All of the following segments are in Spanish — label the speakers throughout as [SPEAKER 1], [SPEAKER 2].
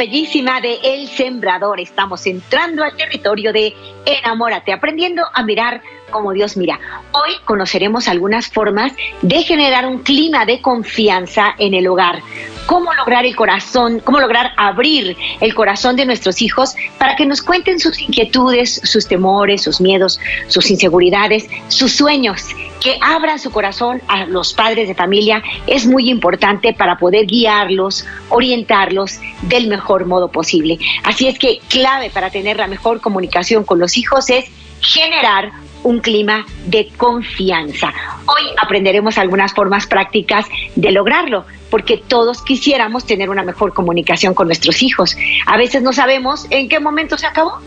[SPEAKER 1] Bellísima de El Sembrador. Estamos entrando al territorio de Enamórate, aprendiendo a mirar como Dios mira. Hoy conoceremos algunas formas de generar un clima de confianza en el hogar. Cómo lograr el corazón, cómo lograr abrir el corazón de nuestros hijos para que nos cuenten sus inquietudes, sus temores, sus miedos, sus inseguridades, sus sueños que abran su corazón a los padres de familia es muy importante para poder guiarlos, orientarlos del mejor modo posible. Así es que clave para tener la mejor comunicación con los hijos es generar un clima de confianza. Hoy aprenderemos algunas formas prácticas de lograrlo, porque todos quisiéramos tener una mejor comunicación con nuestros hijos. A veces no sabemos en qué momento se acabó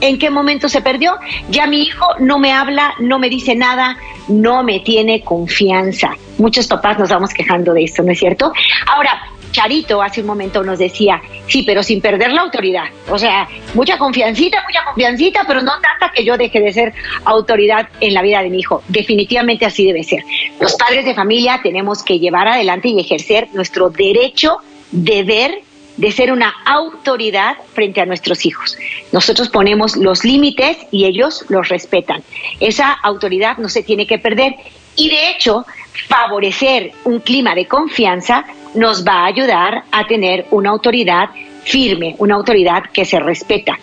[SPEAKER 1] ¿En qué momento se perdió? Ya mi hijo no me habla, no me dice nada, no me tiene confianza. Muchos papás nos vamos quejando de esto, ¿no es cierto? Ahora, Charito hace un momento nos decía, sí, pero sin perder la autoridad. O sea, mucha confiancita, mucha confiancita, pero no tanta que yo deje de ser autoridad en la vida de mi hijo. Definitivamente así debe ser. Los padres de familia tenemos que llevar adelante y ejercer nuestro derecho, deber de ser una autoridad frente a nuestros hijos. Nosotros ponemos los límites y ellos los respetan. Esa autoridad no se tiene que perder y de hecho favorecer un clima de confianza nos va a ayudar a tener una autoridad firme, una autoridad que se respeta.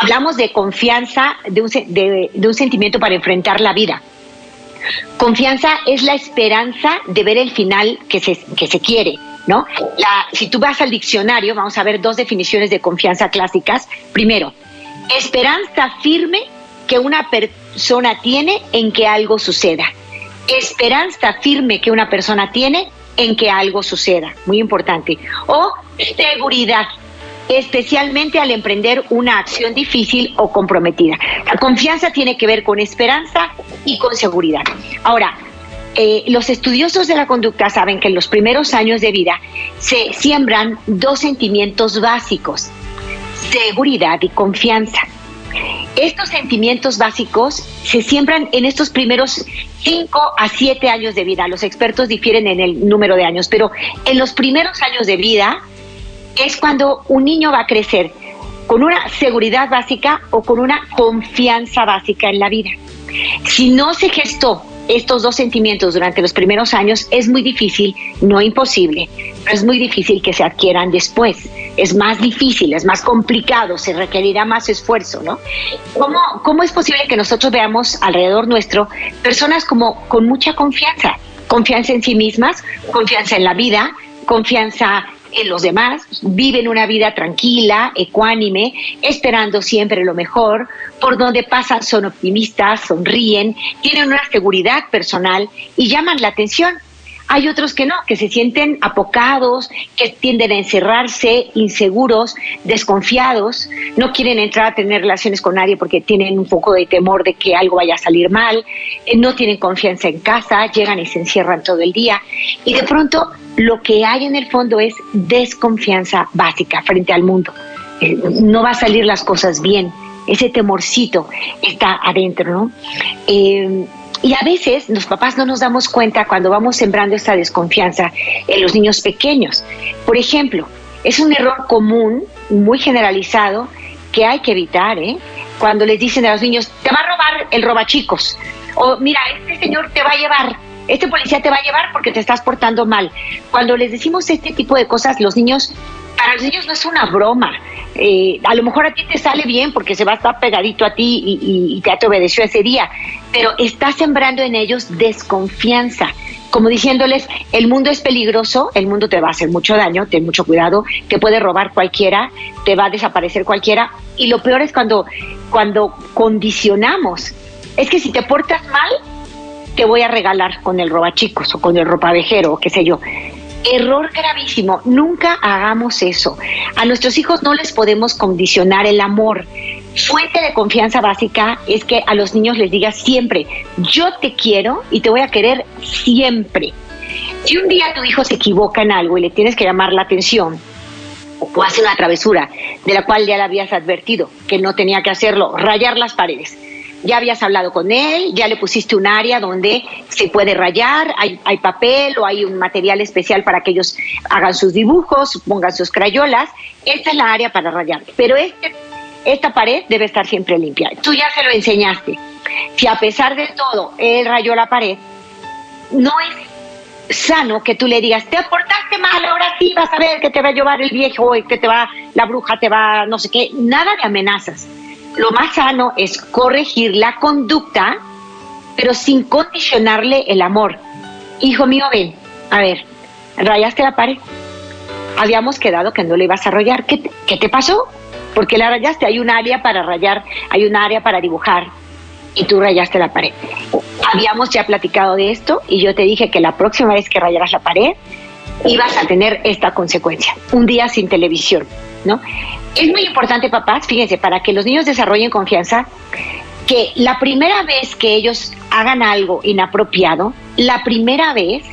[SPEAKER 1] Hablamos de confianza, de un, sentimiento para enfrentar la vida. Confianza es la esperanza de ver el final que se, que se quiere, ¿no? La, si tú vas al diccionario, vamos a ver dos definiciones de confianza clásicas. Primero, esperanza firme que una persona tiene en que algo suceda. Esperanza firme que una persona tiene en que algo suceda, muy importante. O seguridad, especialmente al emprender una acción difícil o comprometida. La confianza tiene que ver con esperanza y con seguridad. Ahora, eh, los estudiosos de la conducta saben que en los primeros años de vida se siembran dos sentimientos básicos, seguridad y confianza. Estos sentimientos básicos se siembran en estos primeros 5 a 7 años de vida. Los expertos difieren en el número de años, pero en los primeros años de vida es cuando un niño va a crecer con una seguridad básica o con una confianza básica en la vida. Si no se gestó estos dos sentimientos durante los primeros años es muy difícil, no imposible, pero es muy difícil que se adquieran después. Es más difícil, es más complicado, se requerirá más esfuerzo, ¿no? ¿Cómo, cómo es posible que nosotros veamos alrededor nuestro personas como con mucha confianza? Confianza en sí mismas, confianza en la vida, confianza los demás, viven una vida tranquila, ecuánime, esperando siempre lo mejor, por donde pasan son optimistas, sonríen, tienen una seguridad personal y llaman la atención. Hay otros que no, que se sienten apocados, que tienden a encerrarse, inseguros, desconfiados, no quieren entrar a tener relaciones con nadie porque tienen un poco de temor de que algo vaya a salir mal, eh, no tienen confianza en casa, llegan y se encierran todo el día y de pronto lo que hay en el fondo es desconfianza básica frente al mundo. Eh, no va a salir las cosas bien, ese temorcito está adentro, ¿no? Eh, y a veces los papás no nos damos cuenta cuando vamos sembrando esta desconfianza en los niños pequeños. Por ejemplo, es un error común, muy generalizado, que hay que evitar, ¿eh? Cuando les dicen a los niños, te va a robar el robachicos, o mira, este señor te va a llevar, este policía te va a llevar porque te estás portando mal. Cuando les decimos este tipo de cosas, los niños, para los niños no es una broma. Eh, a lo mejor a ti te sale bien porque se va a estar pegadito a ti y, ya te obedeció ese día, pero está sembrando en ellos desconfianza como diciéndoles, el mundo es peligroso, el mundo te va a hacer mucho daño, ten mucho cuidado, te puede robar cualquiera, te va a desaparecer cualquiera. Y lo peor es cuando, cuando condicionamos. Es que si te portas mal, te voy a regalar con el robachicos o con el ropavejero o qué sé yo. Error gravísimo, nunca hagamos eso. A nuestros hijos no les podemos condicionar el amor. Fuente de confianza básica es que a los niños les digas siempre, yo te quiero y te voy a querer siempre. Si un día tu hijo se equivoca en algo y le tienes que llamar la atención, o hace una travesura de la cual ya le habías advertido que no tenía que hacerlo, rayar las paredes ya habías hablado con él, ya le pusiste un área donde se puede rayar, hay, papel o hay un material especial para que ellos hagan sus dibujos, pongan sus crayolas. Esta es la área para rayar. Pero este, esta pared debe estar siempre limpia. Tú ya se lo enseñaste. Si a pesar de todo él rayó la pared, no es sano que tú le digas, te portaste mal, ahora sí vas a ver que te va a llevar el viejo que te va, la bruja te va, no sé qué, nada de amenazas lo más sano es corregir la conducta, pero sin condicionarle el amor. Hijo mío, ven, a ver, rayaste la pared. Habíamos quedado que no le ibas a rayar. ¿Qué te, ¿Qué pasó? Porque la rayaste. Hay un área para rayar, hay un área para dibujar y tú rayaste la pared. Habíamos ya platicado de esto y yo te dije que la próxima vez que rayaras la pared ibas a tener esta consecuencia, un día sin televisión, ¿no? Es muy importante, papás, fíjense, para que los niños desarrollen confianza, que la primera vez que ellos hagan algo inapropiado, la primera vez,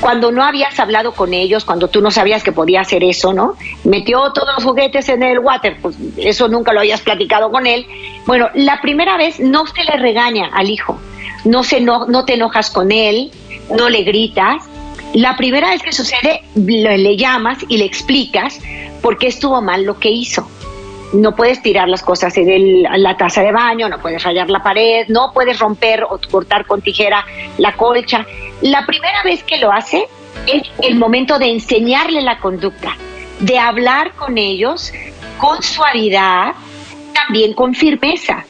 [SPEAKER 1] cuando no habías hablado con ellos, cuando tú no sabías que podía hacer eso, ¿no? Metió todos los juguetes en el water, pues eso nunca lo habías platicado con él. Bueno, la primera vez no se le regaña al hijo, no, se no, no te enojas con él, no le gritas, la primera vez que sucede, le, llamas y le explicas por qué estuvo mal lo que hizo. No puedes tirar las cosas en la taza de baño, no puedes rayar la pared, no puedes romper o cortar con tijera la colcha. La primera vez que lo hace es el momento de enseñarle la conducta, de hablar con ellos con suavidad, también con firmeza,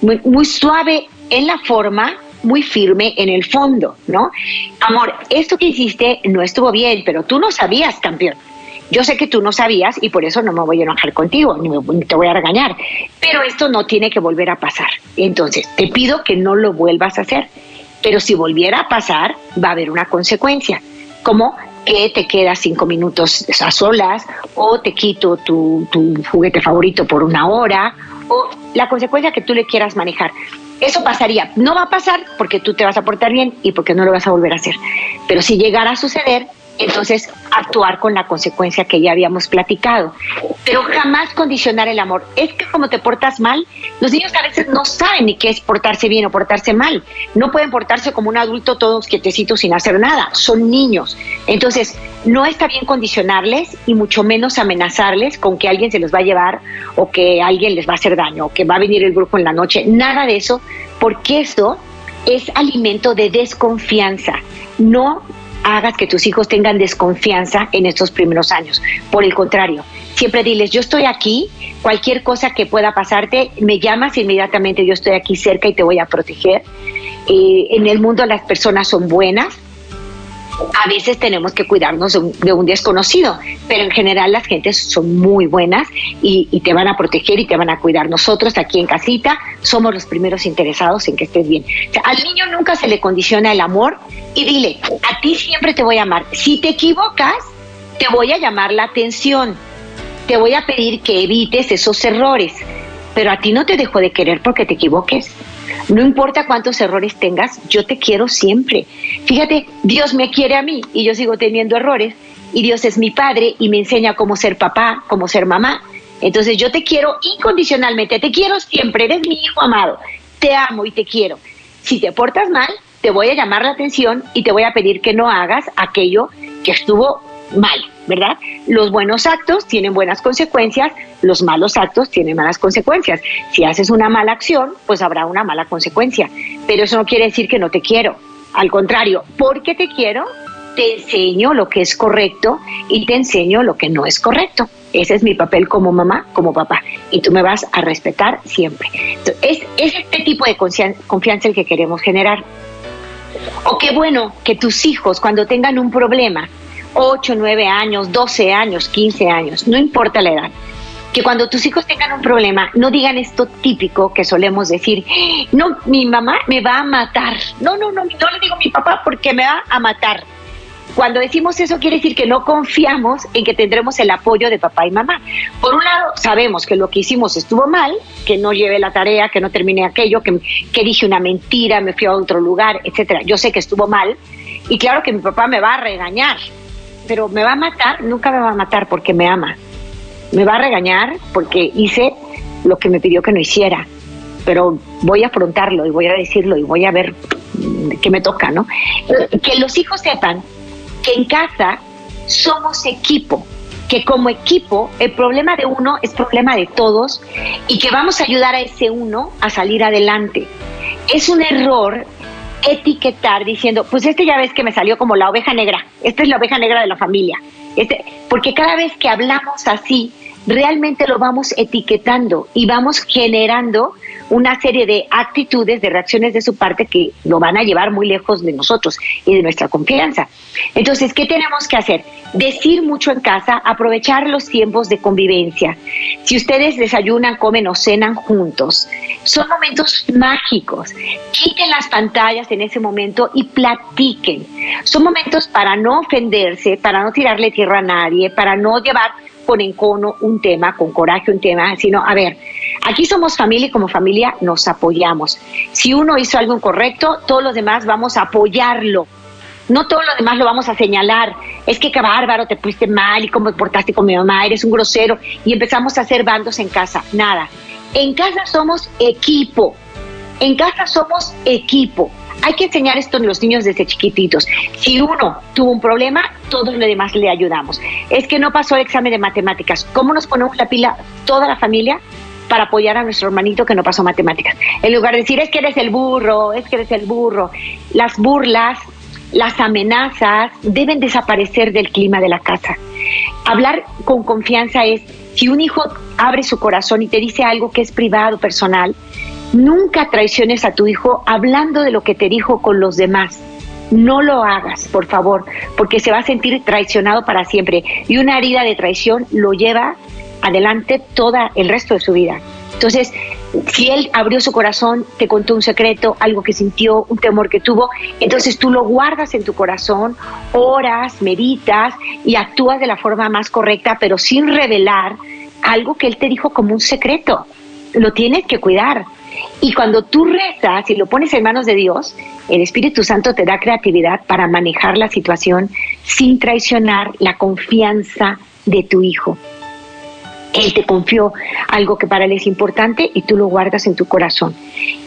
[SPEAKER 1] muy suave en la forma, muy firme en el fondo, ¿no? Amor, esto que hiciste no estuvo bien, pero tú no sabías, campeón. Yo sé que tú no sabías y por eso no me voy a enojar contigo, ni, te voy a regañar, pero esto no tiene que volver a pasar. Entonces, te pido que no lo vuelvas a hacer, pero si volviera a pasar, va a haber una consecuencia, como que te quedas cinco minutos a solas o te quito tu, tu juguete favorito por una hora o la consecuencia que tú le quieras manejar. Eso pasaría. No va a pasar porque tú te vas a portar bien y porque no lo vas a volver a hacer. Pero si llegara a suceder, entonces actuar con la consecuencia que ya habíamos platicado. Pero jamás condicionar el amor. Es que como te portas mal, los niños a veces no saben ni qué es portarse bien o portarse mal. No pueden portarse como un adulto todos quietecitos sin hacer nada. Son niños. Entonces, no está bien condicionarles y mucho menos amenazarles con que alguien se los va a llevar o que alguien les va a hacer daño o que va a venir el grupo en la noche. Nada de eso, porque eso es alimento de desconfianza. No hagas que tus hijos tengan desconfianza en estos primeros años. Por el contrario, siempre diles, yo estoy aquí, cualquier cosa que pueda pasarte, me llamas inmediatamente, yo estoy aquí cerca y te voy a proteger. Eh, en el mundo las personas son buenas, a veces tenemos que cuidarnos de un, desconocido, pero en general las gentes son muy buenas y, te van a proteger y te van a cuidar. Nosotros aquí en casita somos los primeros interesados en que estés bien. al niño nunca se le condiciona el amor y dile, a ti siempre te voy a amar. Si te equivocas, te voy a llamar la atención, te voy a pedir que evites esos errores, pero a ti no te dejo de querer porque te equivoques. No importa cuántos errores tengas, yo te quiero siempre. Fíjate, Dios me quiere a mí y yo sigo teniendo errores y Dios es mi padre y me enseña cómo ser papá, cómo ser mamá. Entonces yo te quiero incondicionalmente, te quiero siempre, eres mi hijo amado, te amo y te quiero. Si te portas mal, te voy a llamar la atención y te voy a pedir que no hagas aquello que estuvo mal, ¿verdad? Los buenos actos tienen buenas consecuencias, los malos actos tienen malas consecuencias. Si haces una mala acción, pues habrá una mala consecuencia. Pero eso no quiere decir que no te quiero. Al contrario, porque te quiero, te enseño lo que es correcto y te enseño lo que no es correcto. Ese es mi papel como mamá, como papá. Y tú me vas a respetar siempre. es, es este tipo de confianza el que queremos generar. O qué bueno que tus hijos, cuando tengan un problema, 8, 9 años, 12 años, 15 años, no importa la edad, que cuando tus hijos tengan un problema, no digan esto típico que solemos decir, no, mi mamá me va a matar. No, no, no, no le digo mi papá porque me va a matar. Cuando decimos eso quiere decir que no confiamos en que tendremos el apoyo de papá y mamá. Por un lado, sabemos que lo que hicimos estuvo mal, que no llevé la tarea, que no terminé aquello, que, que dije una mentira, me fui a otro lugar, etcétera. Yo sé que estuvo mal y claro que mi papá me va a regañar, pero me va a matar, nunca me va a matar porque me ama. Me va a regañar porque hice lo que me pidió que no hiciera, pero voy a afrontarlo y voy a decirlo y voy a ver qué me toca, ¿no? Que los hijos sepan que en casa somos equipo, que como equipo el problema de uno es problema de todos y que vamos a ayudar a ese uno a salir adelante. Es un error etiquetar diciendo, pues este ya ves que me salió como la oveja negra, esta es la oveja negra de la familia. Este, porque cada vez que hablamos así, realmente lo vamos etiquetando y vamos generando una serie de actitudes, de reacciones de su parte que lo van a llevar muy lejos de nosotros y de nuestra confianza. Entonces, ¿qué tenemos que hacer? Decir mucho en casa, aprovechar los tiempos de convivencia. Si ustedes desayunan, comen o cenan juntos, son momentos mágicos. Quiten las pantallas en ese momento y platiquen. Son momentos para no ofenderse, para no tirarle tierra a nadie, para no llevar con encono un tema, con coraje un tema, sino, a ver, aquí somos familia y como familia nos apoyamos. Si uno hizo algo incorrecto, todos los demás vamos a apoyarlo. No todos los demás lo vamos a señalar. Es que qué bárbaro, te pusiste mal y cómo te portaste con mi mamá, eres un grosero. Y empezamos a hacer bandos en casa. Nada. En casa somos equipo. En casa somos equipo. Hay que enseñar esto a los niños desde chiquititos. Si uno tuvo un problema, todos los demás le ayudamos. Es que no pasó el examen de matemáticas. ¿Cómo nos ponemos la pila toda la familia para apoyar a nuestro hermanito que no pasó matemáticas? En lugar de decir, es que eres el burro, es que eres el burro. Las burlas, las amenazas deben desaparecer del clima de la casa. Hablar con confianza es, si un hijo abre su corazón y te dice algo que es privado, personal, Nunca traiciones a tu hijo hablando de lo que te dijo con los demás. No lo hagas, por favor, porque se va a sentir traicionado para siempre. Y una herida de traición lo lleva adelante todo el resto de su vida. Entonces, si él abrió su corazón, te contó un secreto, algo que sintió, un temor que tuvo, entonces tú lo guardas en tu corazón, oras, meditas y actúas de la forma más correcta, pero sin revelar algo que él te dijo como un secreto. Lo tienes que cuidar. Y cuando tú rezas y lo pones en manos de Dios, el Espíritu Santo te da creatividad para manejar la situación sin traicionar la confianza de tu hijo. Él te confió algo que para él es importante y tú lo guardas en tu corazón.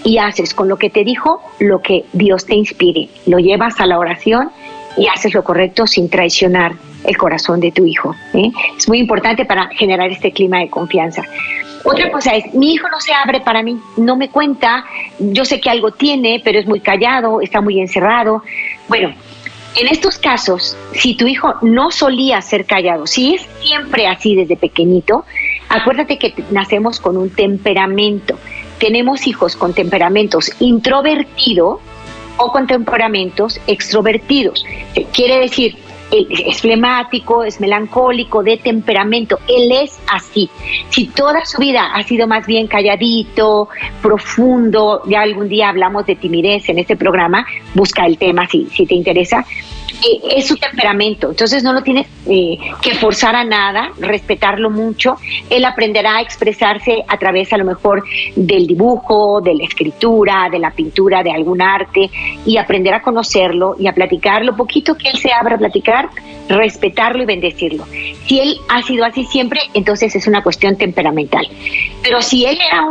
[SPEAKER 1] Y haces con lo que te dijo lo que Dios te inspire. Lo llevas a la oración y haces lo correcto sin traicionar el corazón de tu hijo. ¿eh? Es muy importante para generar este clima de confianza. Otra cosa es, mi hijo no se abre para mí, no me cuenta, yo sé que algo tiene, pero es muy callado, está muy encerrado. Bueno, en estos casos, si tu hijo no solía ser callado, si es siempre así desde pequeñito, acuérdate que nacemos con un temperamento. Tenemos hijos con temperamentos introvertidos o con temperamentos extrovertidos. Quiere decir, es flemático, es melancólico, de temperamento, él es así. Si toda su vida ha sido más bien calladito, profundo, ya algún día hablamos de timidez en este programa, busca el tema si, si te interesa, eh, es su temperamento, entonces no lo tienes eh, que forzar a nada, respetarlo mucho, él aprenderá a expresarse a través a lo mejor del dibujo, de la escritura, de la pintura, de algún arte y aprender a conocerlo y a platicar. Lo poquito que él se abra a platicar, respetarlo y bendecirlo. Si él ha sido así siempre, entonces es una cuestión temperamental. Pero si él era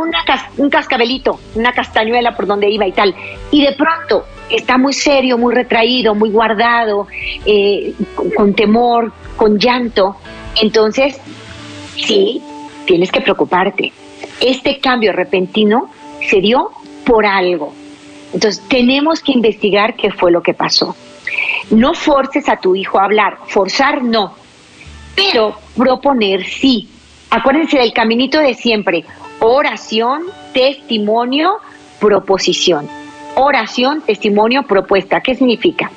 [SPEAKER 1] un cascabelito, una castañuela por donde iba y tal, y de pronto está muy serio, muy retraído, muy guardado, eh, con, temor, con llanto, entonces sí, tienes que preocuparte. Este cambio repentino se dio por algo. Entonces tenemos que investigar qué fue lo que pasó. No forces a tu hijo a hablar, forzar no, pero proponer sí. Acuérdense del caminito de siempre, oración, testimonio, proposición oración, testimonio, propuesta. ¿Qué significa?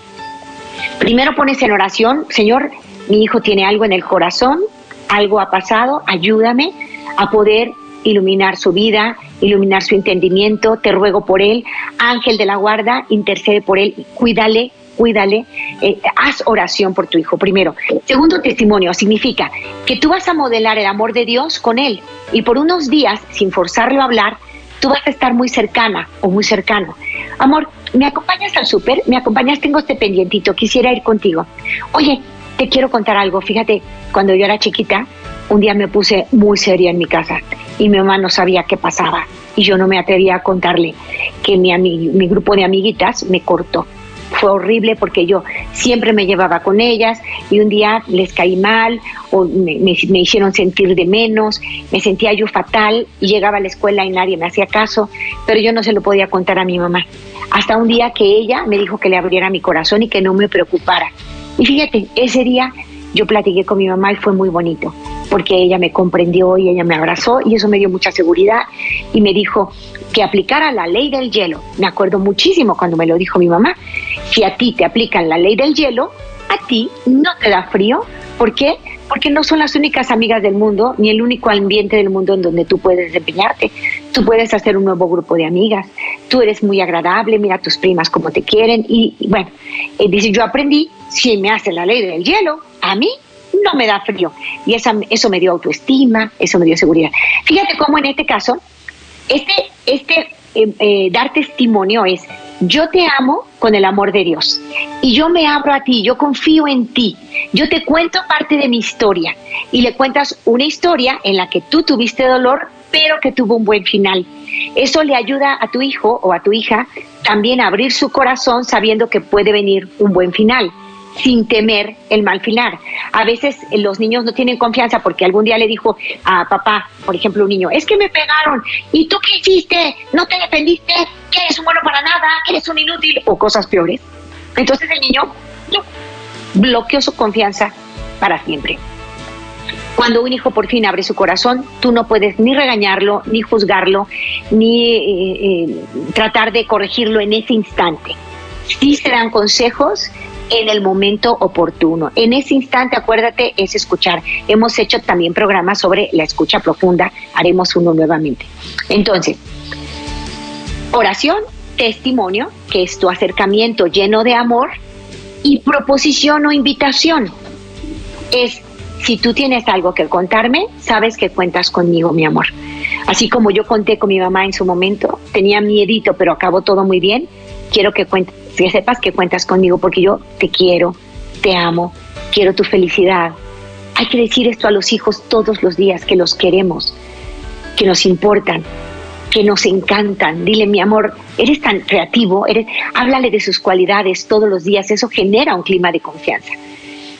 [SPEAKER 1] Primero pones en oración, Señor, mi hijo tiene algo en el corazón, algo ha pasado, ayúdame a poder iluminar su vida, iluminar su entendimiento. Te ruego por él, ángel de la guarda, intercede por él, cuídale, cuídale, eh, haz oración por tu hijo primero. Segundo testimonio significa que tú vas a modelar el amor de Dios con él y por unos días, sin forzarlo a hablar, tú vas a estar muy cercana o muy cercano. Amor, ¿me acompañas al súper? ¿Me acompañas? Tengo este pendientito, quisiera ir contigo. Oye, te quiero contar algo. Fíjate, cuando yo era chiquita, un día me puse muy seria en mi casa y mi mamá no sabía qué pasaba y yo no me atrevía a contarle que mi, mi grupo de amiguitas me cortó fue horrible porque yo siempre me llevaba con ellas y un día les caí mal o me, hicieron sentir de menos, me sentía yo fatal y llegaba a la escuela y nadie me hacía caso, pero yo no se lo podía contar a mi mamá. Hasta un día que ella me dijo que le abriera mi corazón y que no me preocupara. Y fíjate, ese día yo platiqué con mi mamá y fue muy bonito, porque ella me comprendió y ella me abrazó y eso me dio mucha seguridad y me dijo que aplicara la ley del hielo. Me acuerdo muchísimo cuando me lo dijo mi mamá, si a ti te aplican la ley del hielo, a ti no te da frío. ¿Por qué? Porque no son las únicas amigas del mundo ni el único ambiente del mundo en donde tú puedes desempeñarte. Tú puedes hacer un nuevo grupo de amigas. Tú eres muy agradable, mira a tus primas como te quieren. Y, bueno, eh, dice, yo aprendí, si me hace la ley del hielo, a mí no me da frío. Y eso me dio autoestima, eso me dio seguridad. Fíjate cómo en este caso, este, este eh, eh, dar testimonio es, yo te amo con el amor de Dios y yo me abro a ti, yo confío en ti, yo te cuento parte de mi historia y le cuentas una historia en la que tú tuviste dolor, pero que tuvo un buen final. Eso le ayuda a tu hijo o a tu hija también a abrir su corazón sabiendo que puede venir un buen final sin temer el mal final. A veces eh, los niños no tienen confianza porque algún día le dijo a papá, por ejemplo, un niño, es que me pegaron, ¿y tú qué hiciste? ¿No te defendiste? ¿Que eres un bueno para nada? ¿Que eres un inútil? O cosas peores. Entonces el niño bloqueó su confianza para siempre. Cuando un hijo por fin abre su corazón, tú no puedes ni regañarlo, ni juzgarlo, ni eh, eh, tratar de corregirlo en ese instante. Sí se dan consejos, en el momento oportuno. En ese instante, acuérdate, es escuchar. Hemos hecho también programas sobre la escucha profunda, haremos uno nuevamente. Entonces, oración, testimonio, que es tu acercamiento lleno de amor, y proposición o invitación. Es, si tú tienes algo que contarme, sabes que cuentas conmigo, mi amor. Así como yo conté con mi mamá en su momento, tenía miedito, pero acabó todo muy bien, quiero que cuentes que sepas que cuentas conmigo porque yo te quiero, te amo, quiero tu felicidad. Hay que decir esto a los hijos todos los días, que los queremos, que nos importan, que nos encantan. Dile, mi amor, eres tan creativo, eres, háblale de sus cualidades todos los días, eso genera un clima de confianza.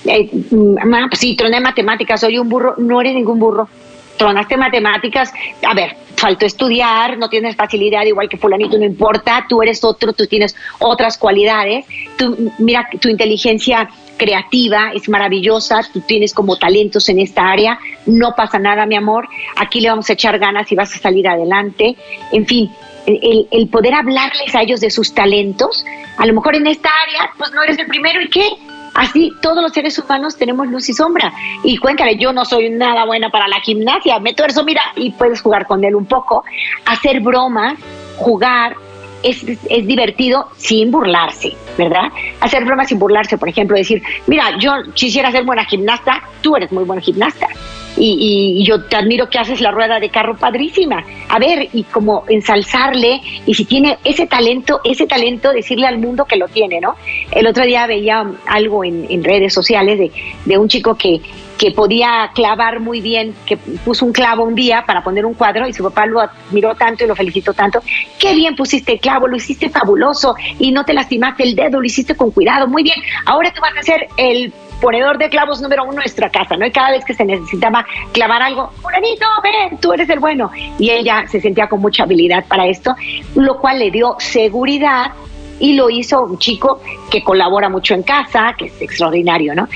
[SPEAKER 1] Eh, mamá, pues sí, troné matemáticas, soy un burro, no eres ningún burro. Tronaste matemáticas, a ver, faltó estudiar, no tienes facilidad, igual que fulanito, no importa, tú eres otro, tú tienes otras cualidades, tú, mira, tu inteligencia creativa es maravillosa, tú tienes como talentos en esta área, no pasa nada, mi amor, aquí le vamos a echar ganas y vas a salir adelante, en fin, el, el poder hablarles a ellos de sus talentos, a lo mejor en esta área, pues no eres el primero y qué, Así todos los seres humanos tenemos luz y sombra. Y cuéntale, yo no soy nada buena para la gimnasia, me tuerzo, mira, y puedes jugar con él un poco, hacer bromas, jugar, es, es, divertido sin burlarse, ¿verdad? Hacer bromas sin burlarse, por ejemplo, decir, mira, yo quisiera ser buena gimnasta, tú eres muy buena gimnasta y, yo te admiro que haces la rueda de carro padrísima. A ver, y como ensalzarle, y si tiene ese talento, ese talento, decirle al mundo que lo tiene, ¿no? El otro día veía algo en, redes sociales de, de un chico que, que podía clavar muy bien, que puso un clavo un día para poner un cuadro y su papá lo admiró tanto y lo felicitó tanto. Qué bien pusiste el clavo, lo hiciste fabuloso y no te lastimaste el dedo, lo hiciste con cuidado, muy bien. Ahora tú vas a ser el ponedor de clavos número uno en nuestra casa, ¿no? Y cada vez que se necesitaba clavar algo, fulanito, ven, tú eres el bueno. Y ella se sentía con mucha habilidad para esto, lo cual le dio seguridad y lo hizo un chico que colabora mucho en casa, que es extraordinario, ¿no?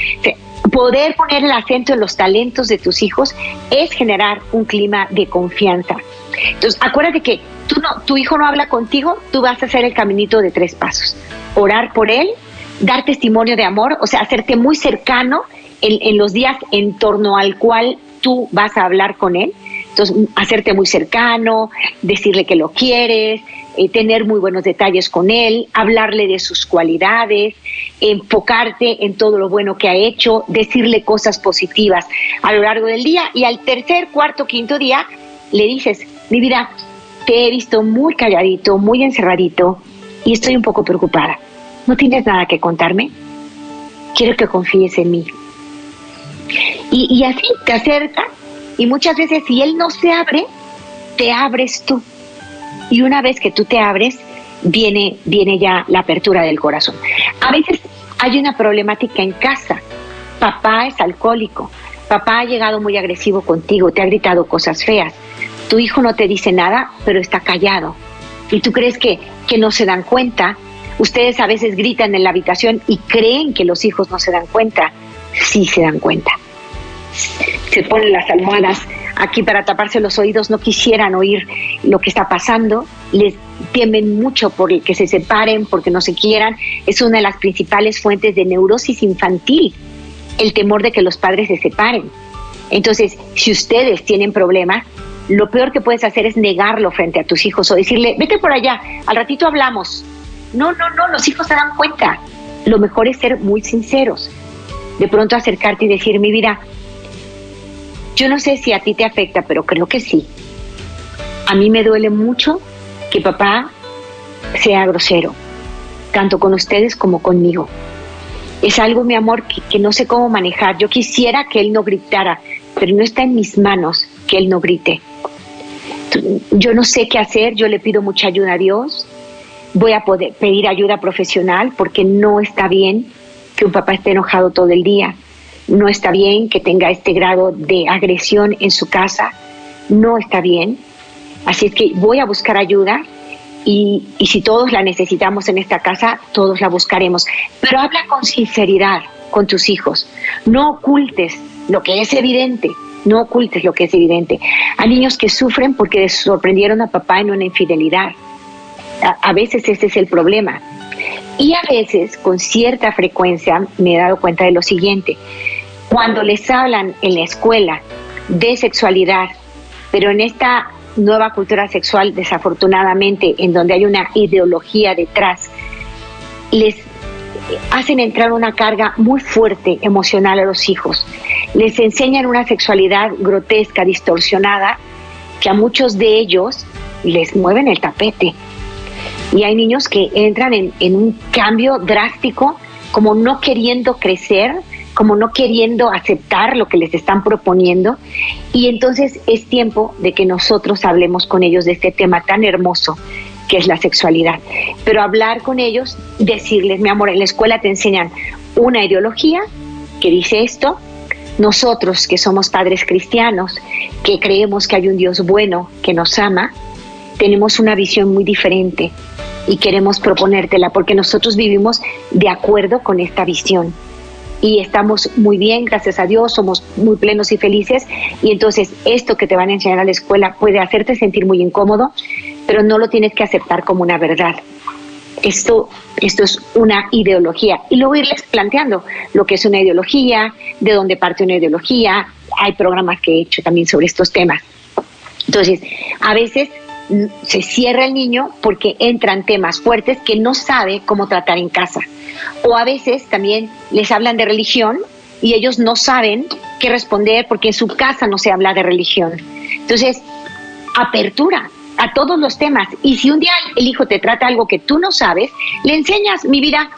[SPEAKER 1] Poder poner el acento en los talentos de tus hijos es generar un clima de confianza. Entonces, acuérdate que tú no, tu hijo no habla contigo, tú vas a hacer el caminito de tres pasos. Orar por él, dar testimonio de amor, o sea, hacerte muy cercano en, los días en torno al cual tú vas a hablar con él. Entonces, hacerte muy cercano, decirle que lo quieres, eh, tener muy buenos detalles con él, hablarle de sus cualidades, enfocarte en todo lo bueno que ha hecho, decirle cosas positivas a lo largo del día y al tercer, cuarto, quinto día le dices, mi vida, te he visto muy calladito, muy encerradito y estoy un poco preocupada. ¿No tienes nada que contarme? Quiero que confíes en mí. Y, así te acerca y muchas veces si él no se abre, te abres tú. Y una vez que tú te abres, viene, viene ya la apertura del corazón. A veces hay una problemática en casa. Papá es alcohólico. Papá ha llegado muy agresivo contigo, te ha gritado cosas feas. Tu hijo no te dice nada, pero está callado. Y tú crees que, que no se dan cuenta. Ustedes a veces gritan en la habitación y creen que los hijos no se dan cuenta. Sí se dan cuenta. Se ponen las almohadas aquí para taparse los oídos, no quisieran oír lo que está pasando, les temen mucho por que se separen, porque no se quieran, es una de las principales fuentes de neurosis infantil, el temor de que los padres se separen. Entonces, si ustedes tienen problemas, lo peor que puedes hacer es negarlo frente a tus hijos o decirle, vete por allá, al ratito hablamos. No, no, no, los hijos se dan cuenta. Lo mejor es ser muy sinceros. De pronto acercarte y decir, mi vida, yo no sé si a ti te afecta, pero creo que sí. A mí me duele mucho que papá sea grosero, tanto con ustedes como conmigo. Es algo, mi amor, que, no sé cómo manejar. Yo quisiera que él no gritara, pero no está en mis manos que él no grite. Yo no sé qué hacer, yo le pido mucha ayuda a Dios. Voy a poder pedir ayuda profesional porque no está bien que un papá esté enojado todo el día no está bien que tenga este grado de agresión en su casa, no está bien. Así es que voy a buscar ayuda y, si todos la necesitamos en esta casa, todos la buscaremos. Pero habla con sinceridad con tus hijos, no ocultes lo que es evidente, no ocultes lo que es evidente. Hay niños que sufren porque sorprendieron a papá en una infidelidad. A veces ese es el problema. Y a veces, con cierta frecuencia, me he dado cuenta de lo siguiente. Cuando les hablan en la escuela de sexualidad, pero en esta nueva cultura sexual, desafortunadamente, en donde hay una ideología detrás, les hacen entrar una carga muy fuerte emocional a los hijos. Les enseñan una sexualidad grotesca, distorsionada, que a muchos de ellos les mueven el tapete. Y hay niños que entran en, un cambio drástico, como no queriendo crecer, como no queriendo aceptar lo que les están proponiendo. Y entonces es tiempo de que nosotros hablemos con ellos de este tema tan hermoso que es la sexualidad. Pero hablar con ellos, decirles, mi amor, en la escuela te enseñan una ideología que dice esto. Nosotros que somos padres cristianos, que creemos que hay un Dios bueno que nos ama, tenemos una visión muy diferente y queremos proponértela porque nosotros vivimos de acuerdo con esta visión y estamos muy bien, gracias a Dios, somos muy plenos y felices y entonces esto que te van a enseñar a la escuela puede hacerte sentir muy incómodo, pero no lo tienes que aceptar como una verdad. Esto, esto es una ideología y luego irles planteando lo que es una ideología, de dónde parte una ideología. Hay programas que he hecho también sobre estos temas. Entonces, a veces se cierra el niño porque entran temas fuertes que no sabe cómo tratar en casa. O a veces también les hablan de religión y ellos no saben qué responder porque en su casa no se habla de religión. Entonces, apertura a todos los temas. Y si un día el hijo te trata algo que tú no sabes, le enseñas, mi vida,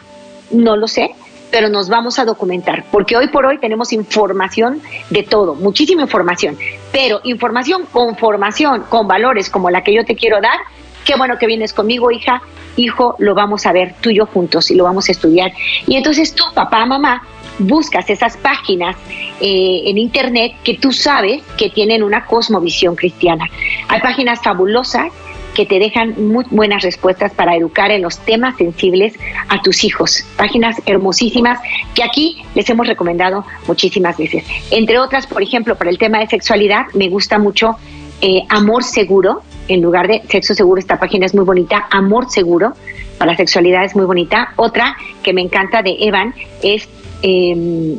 [SPEAKER 1] no lo sé, pero nos vamos a documentar, porque hoy por hoy tenemos información de todo, muchísima información, pero información con formación, con valores como la que yo te quiero dar, qué bueno que vienes conmigo, hija, hijo, lo vamos a ver tú y yo juntos y lo vamos a estudiar. Y entonces tú, papá, mamá, buscas esas páginas eh, en internet que tú sabes que tienen una cosmovisión cristiana. Hay páginas fabulosas que te dejan muy buenas respuestas para educar en los temas sensibles a tus hijos. Páginas hermosísimas que aquí les hemos recomendado muchísimas veces. Entre otras, por ejemplo, para el tema de sexualidad, me gusta mucho eh, Amor Seguro. En lugar de Sexo Seguro, esta página es muy bonita. Amor Seguro para la sexualidad es muy bonita. Otra que me encanta de Evan es em,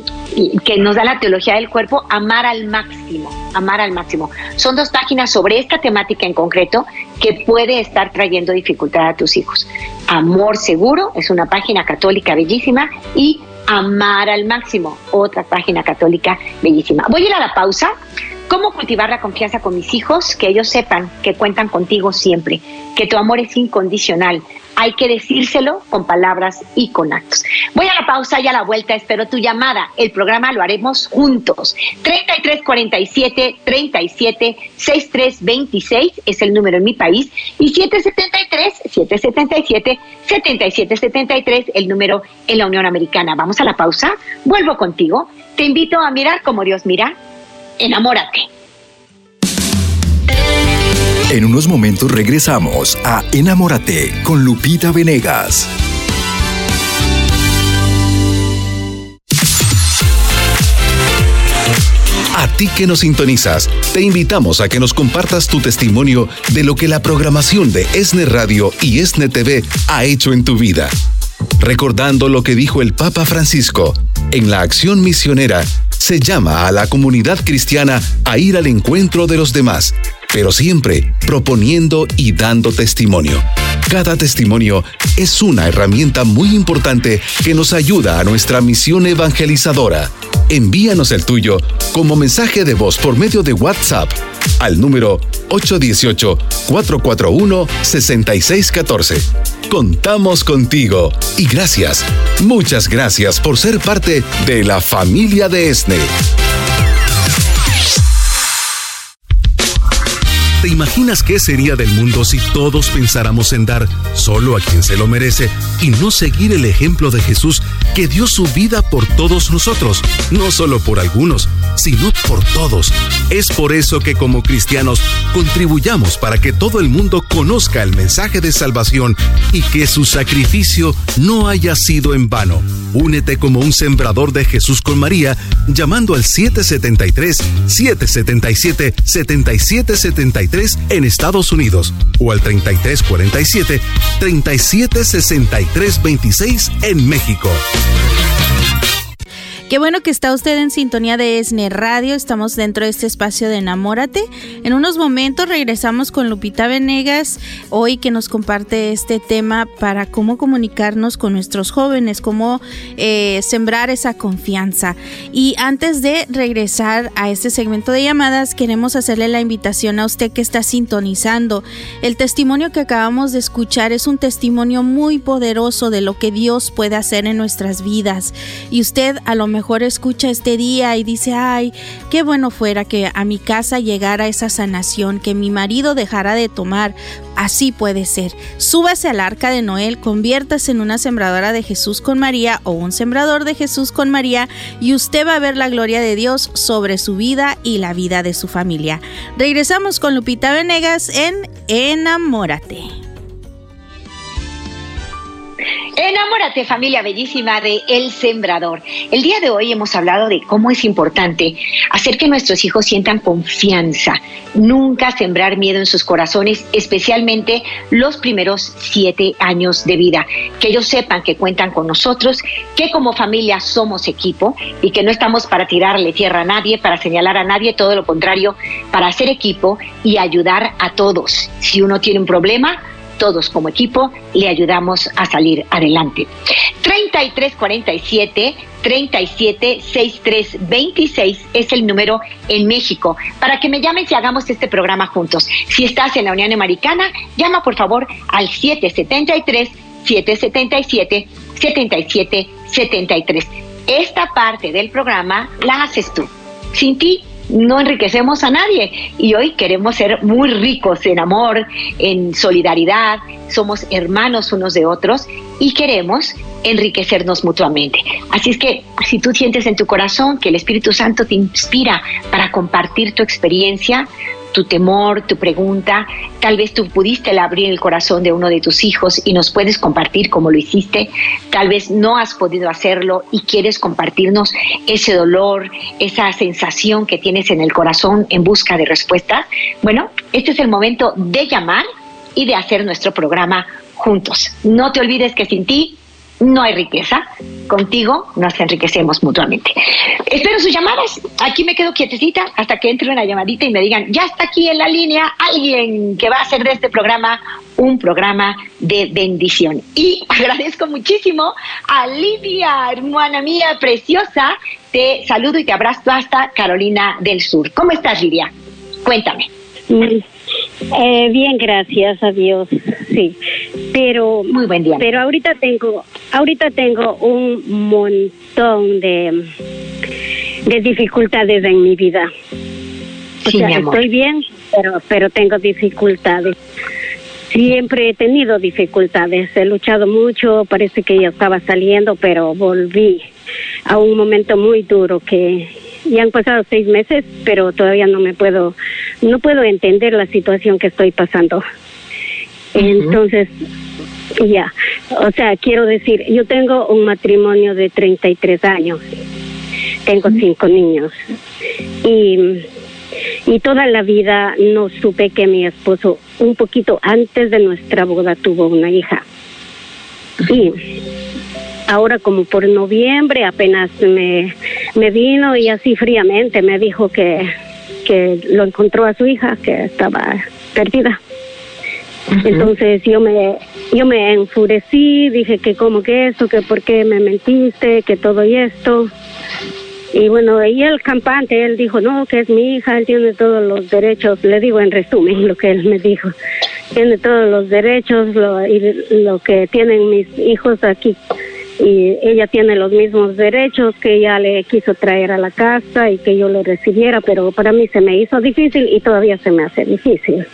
[SPEAKER 1] que nos da la teología del cuerpo, Amar al máximo, Amar al máximo. Son dos páginas sobre esta temática en concreto que puede estar trayendo dificultad a tus hijos. Amor seguro es una página católica bellísima y Amar al máximo, otra página católica bellísima. Voy a ir a la pausa. ¿Cómo cultivar la confianza con mis hijos? Que ellos sepan que cuentan contigo siempre, que tu amor es incondicional, hay que decírselo con palabras y con actos. Voy a la pausa y a la vuelta espero tu llamada. El programa lo haremos juntos. 3347 37 6326 es el número en mi país y 773 777 7773 el número en la Unión Americana. Vamos a la pausa. Vuelvo contigo. Te invito a mirar como Dios mira. Enamórate.
[SPEAKER 2] En unos momentos regresamos a Enamórate con Lupita Venegas.
[SPEAKER 3] A ti que nos sintonizas, te invitamos a que nos compartas tu testimonio de lo que la programación de ESNE Radio y ESNE TV ha hecho en tu vida. Recordando lo que dijo el Papa Francisco, en la acción misionera se llama a la comunidad cristiana a ir al encuentro de los demás, pero siempre proponiendo y dando testimonio. Cada testimonio es una herramienta muy importante que nos ayuda a nuestra misión evangelizadora. Envíanos el tuyo como mensaje de voz por medio de WhatsApp al número 818-441-6614. Contamos contigo y gracias, muchas gracias por ser parte de la familia de ESNE. ¿Te imaginas qué sería del mundo si todos pensáramos en dar solo a quien se lo merece y no seguir el ejemplo de Jesús que dio su vida por todos nosotros? No solo por algunos, sino por todos. Es por eso que como cristianos contribuyamos para que todo el mundo conozca el mensaje de salvación y que su sacrificio no haya sido en vano. Únete como un sembrador de Jesús con María llamando al 773 777 7773 en Estados Unidos o al 3347 376326 en México.
[SPEAKER 4] Qué bueno que está usted en sintonía de ESNE Radio. Estamos dentro de este espacio de Enamórate. En unos momentos regresamos con Lupita Venegas, hoy que nos comparte este tema para cómo comunicarnos con nuestros jóvenes, cómo eh, sembrar esa confianza. Y antes de regresar a este segmento de llamadas, queremos hacerle la invitación a usted que está sintonizando. El testimonio que acabamos de escuchar es un testimonio muy poderoso de lo que Dios puede hacer en nuestras vidas. Y usted a lo mejor escucha este día y dice, ay, qué bueno fuera que a mi casa llegara esa sanación, que mi marido dejara de tomar. Así puede ser. Súbase al arca de Noel, conviértase en una sembradora de Jesús con María o un sembrador de Jesús con María y usted va a ver la gloria de Dios sobre su vida y la vida de su familia. Regresamos con Lupita Venegas en Enamórate.
[SPEAKER 1] Enamórate familia bellísima de El Sembrador. El día de hoy hemos hablado de cómo es importante hacer que nuestros hijos sientan confianza, nunca sembrar miedo en sus corazones, especialmente los primeros siete años de vida. Que ellos sepan que cuentan con nosotros, que como familia somos equipo y que no estamos para tirarle tierra a nadie, para señalar a nadie, todo lo contrario, para hacer equipo y ayudar a todos. Si uno tiene un problema, todos como equipo le ayudamos a salir adelante. 3347 376326 es el número en México para que me llames y hagamos este programa juntos. Si estás en la Unión Americana, llama por favor al 773 777 7773. Esta parte del programa la haces tú. Sin ti no enriquecemos a nadie y hoy queremos ser muy ricos en amor, en solidaridad, somos hermanos unos de otros y queremos enriquecernos mutuamente. Así es que si tú sientes en tu corazón que el Espíritu Santo te inspira para compartir tu experiencia, tu temor, tu pregunta. Tal vez tú pudiste abrir el corazón de uno de tus hijos y nos puedes compartir cómo lo hiciste. Tal vez no has podido hacerlo y quieres compartirnos ese dolor, esa sensación que tienes en el corazón en busca de respuesta. Bueno, este es el momento de llamar y de hacer nuestro programa juntos. No te olvides que sin ti no hay riqueza. Contigo nos enriquecemos mutuamente. Espero sus llamadas. Aquí me quedo quietecita hasta que entre una llamadita y me digan, ya está aquí en la línea alguien que va a hacer de este programa un programa de bendición. Y agradezco muchísimo a Lidia, hermana mía preciosa. Te saludo y te abrazo hasta Carolina del Sur. ¿Cómo estás, Lidia? Cuéntame.
[SPEAKER 5] Eh, bien, gracias a Dios. Sí, pero
[SPEAKER 1] muy buen día.
[SPEAKER 5] Pero ahorita tengo, ahorita tengo un montón de de dificultades en mi vida. O sea, estoy bien, pero pero tengo dificultades. Siempre he tenido dificultades, he luchado mucho, parece que ya estaba saliendo, pero volví a un momento muy duro que ya han pasado seis meses, pero todavía no me puedo, no puedo entender la situación que estoy pasando. Entonces, ya, o sea, quiero decir, yo tengo un matrimonio de 33 años, tengo cinco niños y y toda la vida no supe que mi esposo, un poquito antes de nuestra boda, tuvo una hija. Y ahora como por noviembre apenas me, me vino y así fríamente me dijo que, que lo encontró a su hija, que estaba perdida. Entonces yo me yo me enfurecí, dije que como que eso, que por qué me mentiste, que todo y esto. Y bueno, y el campante, él dijo, no, que es mi hija, él tiene todos los derechos, le digo en resumen lo que él me dijo, tiene todos los derechos lo, y lo que tienen mis hijos aquí. Y ella tiene los mismos derechos que ella le quiso traer a la casa y que yo lo recibiera, pero para mí se me hizo difícil y todavía se me hace difícil.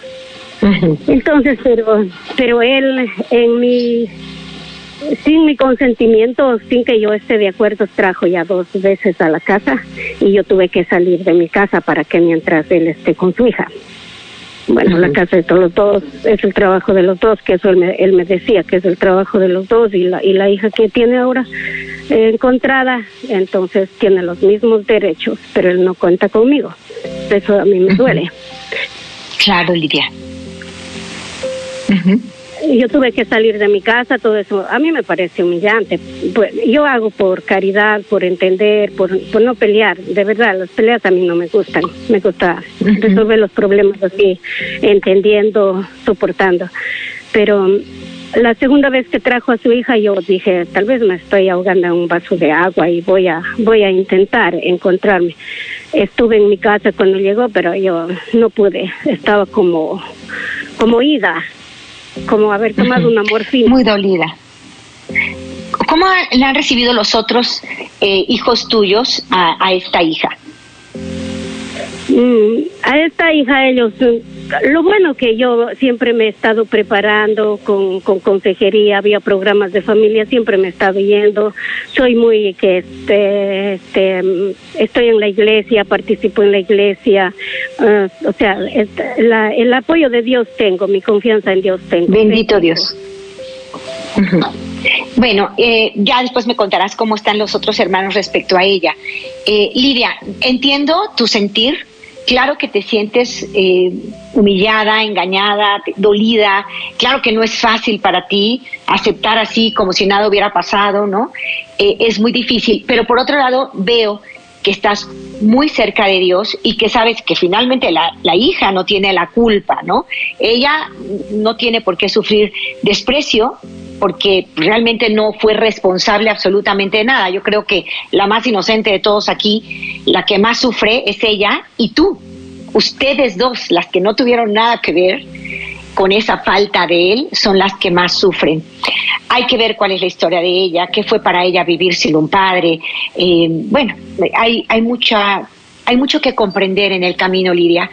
[SPEAKER 5] Entonces, pero, pero él en mi sin mi consentimiento, sin que yo esté de acuerdo, trajo ya dos veces a la casa y yo tuve que salir de mi casa para que mientras él esté con su hija. Bueno, la casa de todos los dos es el trabajo de los dos, que eso él me, él me decía, que es el trabajo de los dos y la, y la hija que tiene ahora encontrada, entonces tiene los mismos derechos, pero él no cuenta conmigo. Eso a mí me duele.
[SPEAKER 1] Claro, Lidia
[SPEAKER 5] yo tuve que salir de mi casa, todo eso, a mí me parece humillante. Pues, yo hago por caridad, por entender, por, por no pelear. De verdad, las peleas a mí no me gustan. Me gusta resolver los problemas así, entendiendo, soportando. Pero la segunda vez que trajo a su hija, yo dije, tal vez me estoy ahogando en un vaso de agua y voy a, voy a intentar encontrarme. Estuve en mi casa cuando llegó, pero yo no pude. Estaba como, como ida como haber tomado una morfina.
[SPEAKER 1] Muy dolida. ¿Cómo la han recibido los otros eh, hijos tuyos a, esta hija?
[SPEAKER 5] Mm, a esta hija ellos lo bueno que yo siempre me he estado preparando con, con consejería, había programas de familia, siempre me he estado yendo. Soy muy que este, este estoy en la iglesia, participo en la iglesia. Ah, o sea, el apoyo de Dios tengo, mi confianza en Dios tengo.
[SPEAKER 1] Bendito Dios. Bueno, eh, ya después me contarás cómo están los otros hermanos respecto a ella. Eh, Lidia, entiendo tu sentir, claro que te sientes eh, humillada, engañada, dolida, claro que no es fácil para ti aceptar así como si nada hubiera pasado, ¿no? Eh, es muy difícil, pero por otro lado veo que estás muy cerca de Dios y que sabes que finalmente la, la, hija no tiene la culpa, ¿no? Ella no tiene por qué sufrir desprecio porque realmente no fue responsable absolutamente de nada. Yo creo que la más inocente de todos aquí, la que más sufre es ella y tú. Ustedes dos, las que no tuvieron nada que ver con esa falta de él, son las que más sufren. Hay que ver cuál es la historia de ella, qué fue para ella vivir sin un padre. Eh, bueno, hay, hay, mucha, hay mucho que comprender en el camino, Lidia,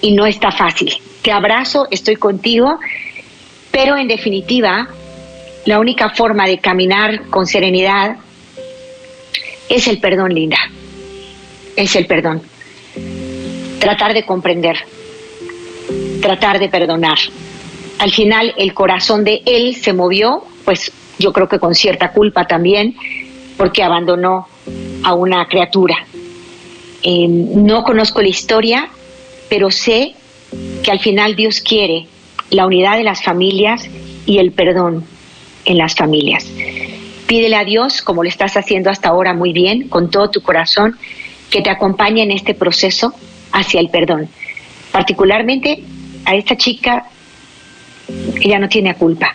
[SPEAKER 1] y no está fácil. Te abrazo, estoy contigo, pero en definitiva, la única forma de caminar con serenidad es el perdón, Linda. Es el perdón. Tratar de comprender. Tratar de perdonar. Al final el corazón de él se movió, pues yo creo que con cierta culpa también, porque abandonó a una criatura. Eh, no conozco la historia, pero sé que al final Dios quiere la unidad de las familias y el perdón en las familias. Pídele a Dios, como lo estás haciendo hasta ahora muy bien, con todo tu corazón, que te acompañe en este proceso hacia el perdón. Particularmente a esta chica, ella no tiene culpa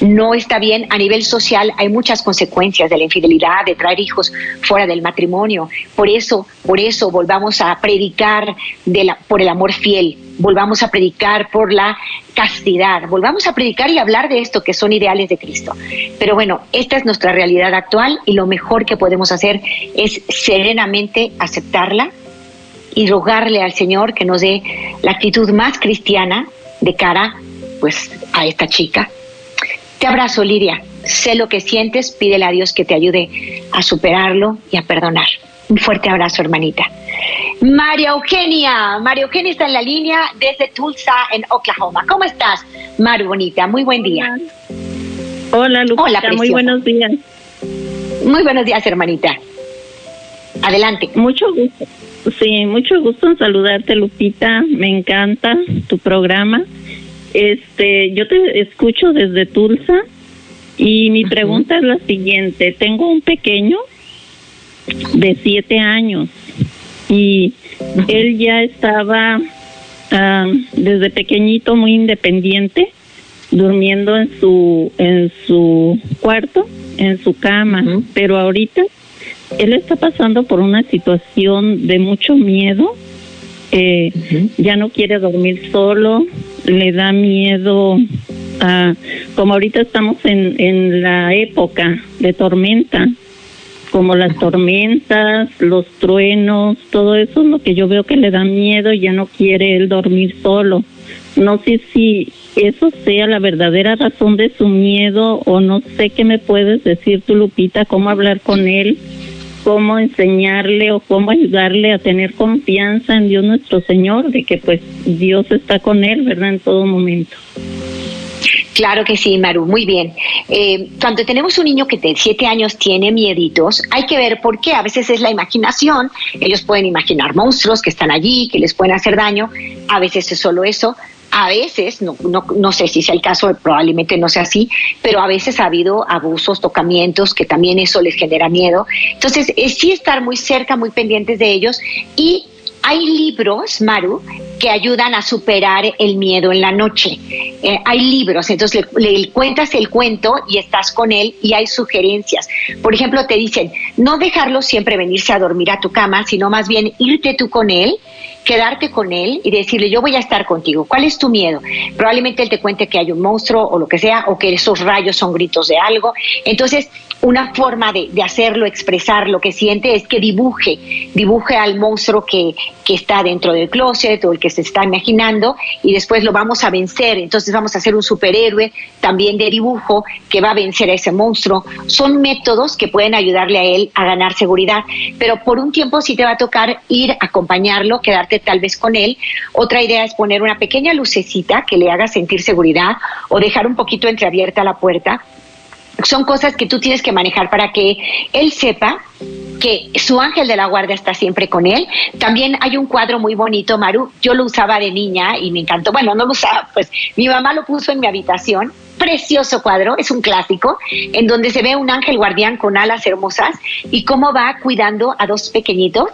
[SPEAKER 1] no está bien a nivel social. Hay muchas consecuencias de la infidelidad, de traer hijos fuera del matrimonio. Por eso, por eso volvamos a predicar de por el amor fiel, volvamos a predicar por la castidad, volvamos a predicar y hablar de esto que son ideales de Cristo. Pero bueno, esta es nuestra realidad actual y lo mejor que podemos hacer es serenamente aceptarla y rogarle al Señor que nos dé la actitud más cristiana de cara pues a esta chica te abrazo, Lidia. Sé lo que sientes, pídele a Dios que te ayude a superarlo y a perdonar. Un fuerte abrazo, hermanita. María Eugenia, María Eugenia está en la línea desde Tulsa, en Oklahoma. ¿Cómo estás, Maru Bonita? Muy buen día.
[SPEAKER 6] Hola, Lupita. muy buenos días.
[SPEAKER 1] Muy buenos días, hermanita. Adelante.
[SPEAKER 6] Mucho gusto. Sí, mucho gusto en saludarte, Lupita. Me encanta tu programa. Este, yo te escucho desde Tulsa y mi pregunta es la siguiente. Tengo un pequeño de siete años y él ya estaba ah, desde pequeñito muy independiente, durmiendo en su en su cuarto, en su cama, pero ahorita él está pasando por una situación de mucho miedo. Eh, Ya no quiere dormir solo, le da miedo a, como ahorita estamos en, en la época de tormenta, como las tormentas, los truenos, todo eso es lo que yo veo que le da miedo y ya no quiere él dormir solo. No sé si eso sea la verdadera razón de su miedo o no sé qué me puedes decir tú, Lupita, cómo hablar con él cómo enseñarle o cómo ayudarle a tener confianza en Dios nuestro Señor, de que pues Dios está con él, ¿verdad? En todo momento.
[SPEAKER 1] Claro que sí, Maru, muy bien. Eh, cuando tenemos un niño que de siete años tiene mieditos, hay que ver por qué. A veces es la imaginación, ellos pueden imaginar monstruos que están allí, que les pueden hacer daño, a veces es solo eso, a veces, no, no, no, sé si sea el caso, probablemente no sea así, pero a veces ha habido abusos, tocamientos, que también eso les genera miedo. Entonces, es sí estar muy cerca, muy pendientes de ellos y hay libros, Maru, que ayudan a superar el miedo en la noche. Eh, hay libros, entonces le, cuentas el cuento y estás con él y hay sugerencias. Por ejemplo, te dicen, no dejarlo siempre venirse a dormir a tu cama, sino más bien irte tú con él quedarte con él y decirle, yo voy a estar contigo. ¿Cuál es tu miedo? Probablemente él te cuente que hay un monstruo o lo que sea, o que esos rayos son gritos de algo. Entonces, una forma de, hacerlo, expresar lo que siente es que dibuje, dibuje al monstruo que, que, está dentro del closet o el que se está imaginando y después lo vamos a vencer. Entonces vamos a hacer un superhéroe también de dibujo que va a vencer a ese monstruo. Son métodos que pueden ayudarle a él a ganar seguridad, pero por un tiempo sí te va a tocar ir a acompañarlo, quedarte tal vez con él. Otra idea es poner una pequeña lucecita que le haga sentir seguridad o dejar un poquito entreabierta la puerta son cosas que tú tienes que manejar para que él sepa que su ángel de la guardia está siempre con él. También hay un cuadro muy bonito, Maru. Yo lo usaba de niña y me encantó. Bueno, no lo usaba, pues mi mamá lo puso en mi habitación. Precioso cuadro, es un clásico, en donde se ve un ángel guardián con alas hermosas y cómo va cuidando a dos pequeñitos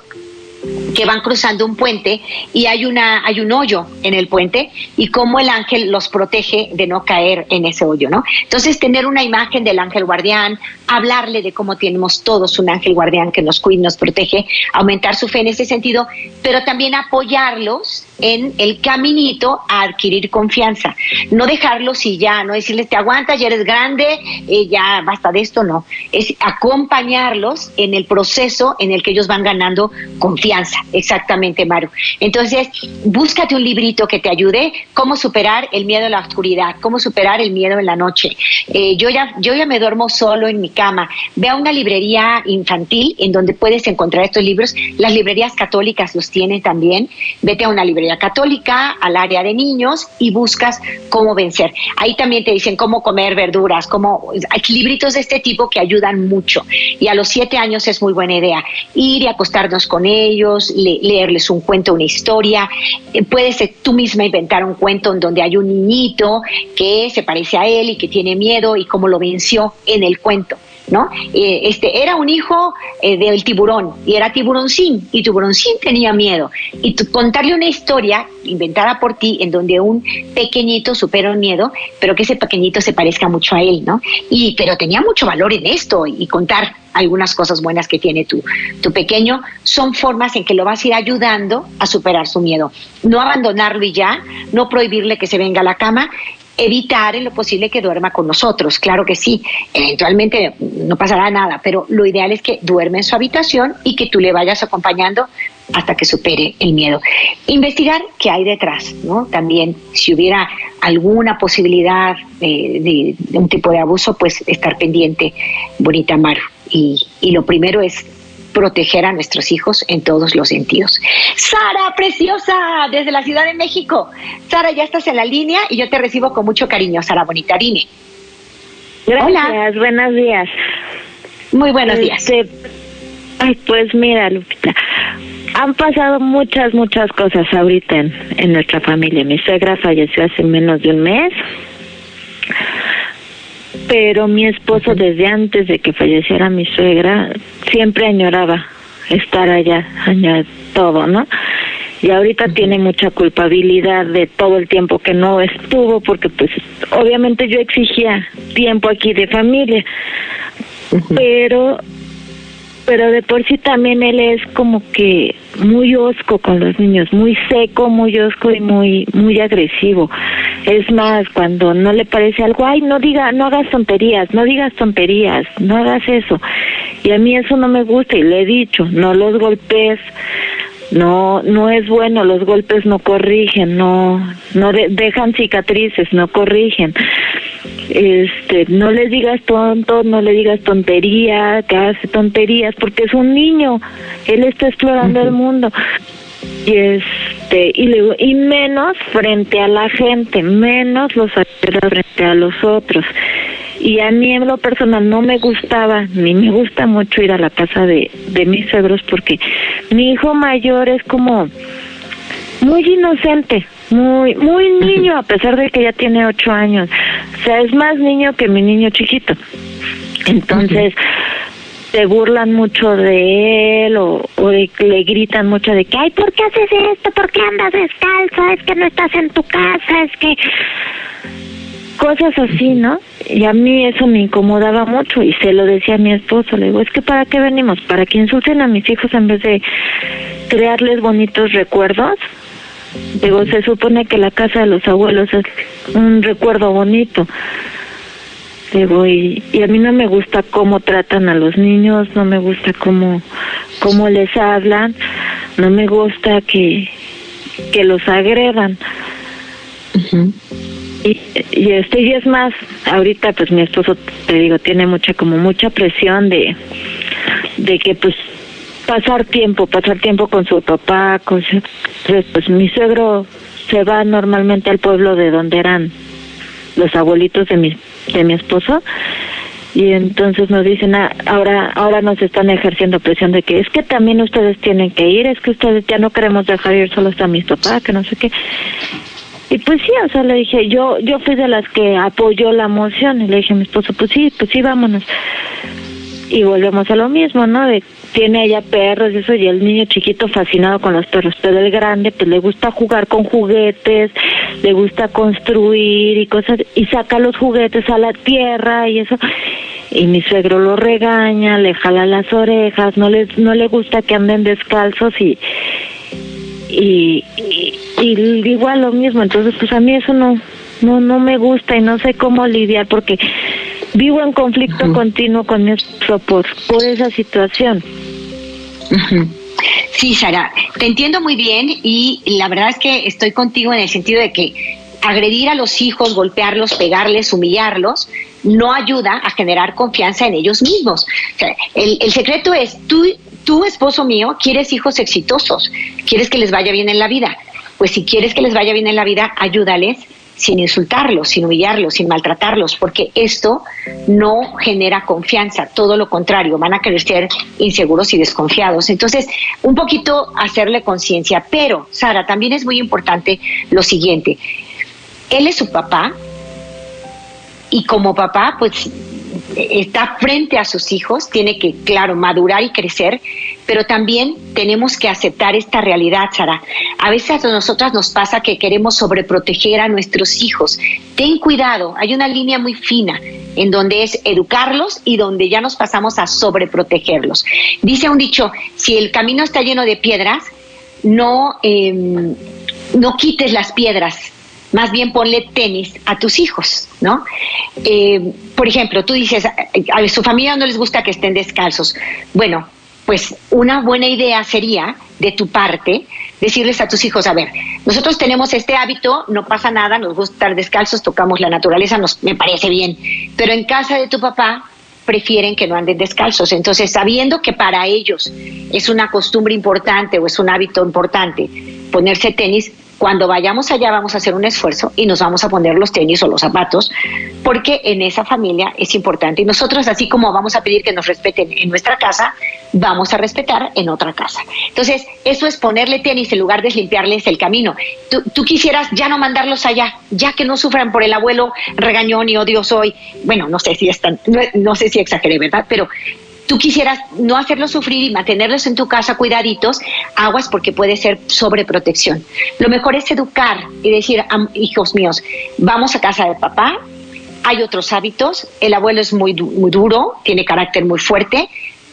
[SPEAKER 1] que van cruzando un puente y hay una hay un hoyo en el puente y cómo el ángel los protege de no caer en ese hoyo, ¿no? Entonces tener una imagen del ángel guardián, hablarle de cómo tenemos todos un ángel guardián que nos cuida, nos protege, aumentar su fe en ese sentido, pero también apoyarlos en el caminito a adquirir confianza, no dejarlos y ya, no decirles te aguantas, ya eres grande, eh, ya basta de esto, no, es acompañarlos en el proceso en el que ellos van ganando confianza Exactamente, Maru. Entonces, búscate un librito que te ayude cómo superar el miedo a la oscuridad, cómo superar el miedo en la noche. Eh, yo, ya, yo ya me duermo solo en mi cama. Ve a una librería infantil en donde puedes encontrar estos libros. Las librerías católicas los tienen también. Vete a una librería católica, al área de niños y buscas cómo vencer. Ahí también te dicen cómo comer verduras, cómo hay libritos de este tipo que ayudan mucho. Y a los siete años es muy buena idea ir y acostarnos con ellos, leerles un cuento, una historia. Eh, puedes tú misma inventar un cuento en donde hay un niñito que se parece a él y que tiene miedo y cómo lo venció en el cuento. ¿No? Eh, este, era un hijo eh, del tiburón y era tiburoncín y tiburoncín tenía miedo. Y contarle una historia inventada por ti en donde un pequeñito supera un miedo, pero que ese pequeñito se parezca mucho a él, ¿no? Y, pero tenía mucho valor en esto y contar algunas cosas buenas que tiene tu, tu pequeño, son formas en que lo vas a ir ayudando a superar su miedo. No abandonarlo y ya, no prohibirle que se venga a la cama, evitar en lo posible que duerma con nosotros. Claro que sí, eventualmente no pasará nada, pero lo ideal es que duerme en su habitación y que tú le vayas acompañando hasta que supere el miedo. Investigar qué hay detrás, ¿no? También si hubiera alguna posibilidad de, un tipo de abuso, pues estar pendiente, bonita Maru. Y, y lo primero es proteger a nuestros hijos en todos los sentidos. Sara, preciosa, desde la Ciudad de México. Sara, ya estás en la línea y yo te recibo con mucho cariño, Sara Bonita. Dime.
[SPEAKER 7] Gracias, buenos días.
[SPEAKER 1] Muy buenos días.
[SPEAKER 7] Este, ay, pues mira, Lupita, han pasado muchas, muchas cosas ahorita en, en nuestra familia. Mi suegra falleció hace menos de un mes pero mi esposo desde antes de que falleciera mi suegra siempre añoraba estar allá, añorar todo, ¿no? Y ahorita tiene mucha culpabilidad de todo el tiempo que no estuvo, porque pues obviamente yo exigía tiempo aquí de familia, pero pero de por sí también él es como que muy osco con los niños, muy seco, muy osco y muy muy agresivo. Es más, cuando no le parece algo, ay, no diga, no hagas tonterías, no digas tonterías, no hagas eso. Y a mí eso no me gusta y le he dicho, no los golpes, no no es bueno los golpes no corrigen no no dejan cicatrices no corrigen este no le digas tonto no le digas tontería que hace tonterías porque es un niño él está explorando el mundo. Y este y le, y menos frente a la gente menos los frente a los otros. Y a mí en lo personal no me gustaba ni me gusta mucho ir a la casa de, de mis suegros porque mi hijo mayor es como muy inocente, muy muy niño a pesar de que ya tiene ocho años, o sea es más niño que mi niño chiquito, entonces se burlan mucho de él o, o le gritan mucho de que ay ¿por qué haces esto? ¿por qué andas descalzo? es que no estás en tu casa, es que cosas así, ¿no? Y a mí eso me incomodaba mucho y se lo decía a mi esposo, le digo, es que ¿para qué venimos? ¿Para que insulten a mis hijos en vez de crearles bonitos recuerdos? Digo, se supone que la casa de los abuelos es un recuerdo bonito. Digo, y, y a mí no me gusta cómo tratan a los niños, no me gusta cómo, cómo les hablan, no me gusta que, que los agredan. Y, y este y es más ahorita pues mi esposo te digo tiene mucha como mucha presión de de que pues pasar tiempo pasar tiempo con su papá con su, pues mi suegro se va normalmente al pueblo de donde eran los abuelitos de mi de mi esposo y entonces nos dicen ah, ahora ahora nos están ejerciendo presión de que es que también ustedes tienen que ir es que ustedes ya no queremos dejar ir solos a mis papás que no sé qué y pues sí, o sea, le dije, yo yo fui de las que apoyó la moción y le dije a mi esposo, pues sí, pues sí, vámonos. Y volvemos a lo mismo, ¿no? De tiene ella perros y eso, y el niño chiquito fascinado con los perros, pero el grande pues le gusta jugar con juguetes, le gusta construir y cosas, y saca los juguetes a la tierra y eso, y mi suegro lo regaña, le jala las orejas, no les, no le gusta que anden descalzos y, y, y, igual lo mismo, entonces pues a mí eso no, no, no me gusta y no sé cómo lidiar porque vivo en conflicto continuo con mi esposo por, por esa situación.
[SPEAKER 1] Sí, Sara, te entiendo muy bien y la verdad es que estoy contigo en el sentido de que agredir a los hijos, golpearlos, pegarles, humillarlos, no ayuda a generar confianza en ellos mismos. el, secreto es, tú tú, esposo mío, quieres hijos exitosos, quieres que les vaya bien en la vida. Pues si quieres que les vaya bien en la vida, ayúdales sin insultarlos, sin humillarlos, sin maltratarlos, porque esto no genera confianza, todo lo contrario, van a ser inseguros y desconfiados. Entonces, un poquito hacerle conciencia, pero, Sara, también es muy importante lo siguiente, él es su papá y como papá, pues está frente a sus hijos, tiene que, claro, madurar y crecer, pero también tenemos que aceptar esta realidad, Sara. A veces a nosotras nos pasa que queremos sobreproteger a nuestros hijos. Ten cuidado, hay una línea muy fina en donde es educarlos y donde ya nos pasamos a sobreprotegerlos. Dice un dicho, si el camino está lleno de piedras, no, em, no quites las piedras, más bien ponle tenis a tus hijos, ¿no? Eh, por ejemplo, tú dices, a su familia no les gusta que estén descalzos. Bueno, pues una buena idea sería de tu parte decirles a tus hijos, a ver, nosotros tenemos este hábito, no pasa nada, nos gusta estar descalzos, tocamos la naturaleza, nos, me parece bien, pero en casa de tu papá prefieren que no anden descalzos. Entonces, sabiendo que para ellos es una costumbre importante o es un hábito importante ponerse tenis, cuando vayamos allá vamos a hacer un esfuerzo y nos vamos a poner los tenis o los zapatos, porque en esa familia es importante. Y nosotros, así como vamos a pedir que nos respeten en nuestra casa, vamos a respetar en otra casa. Entonces, eso es ponerle tenis en lugar de limpiarles el camino. Tú, quisieras ya no mandarlos allá, ya que no sufran por el abuelo regañón y odioso hoy. Bueno, no sé si están, no, no sé si exageré, ¿verdad? Pero tú quisieras no hacerlos sufrir y mantenerlos en tu casa cuidaditos, aguas porque puede ser sobreprotección. Lo mejor es educar y decir, hijos míos, vamos a casa de papá, hay otros hábitos, el abuelo es muy, muy duro, tiene carácter muy fuerte,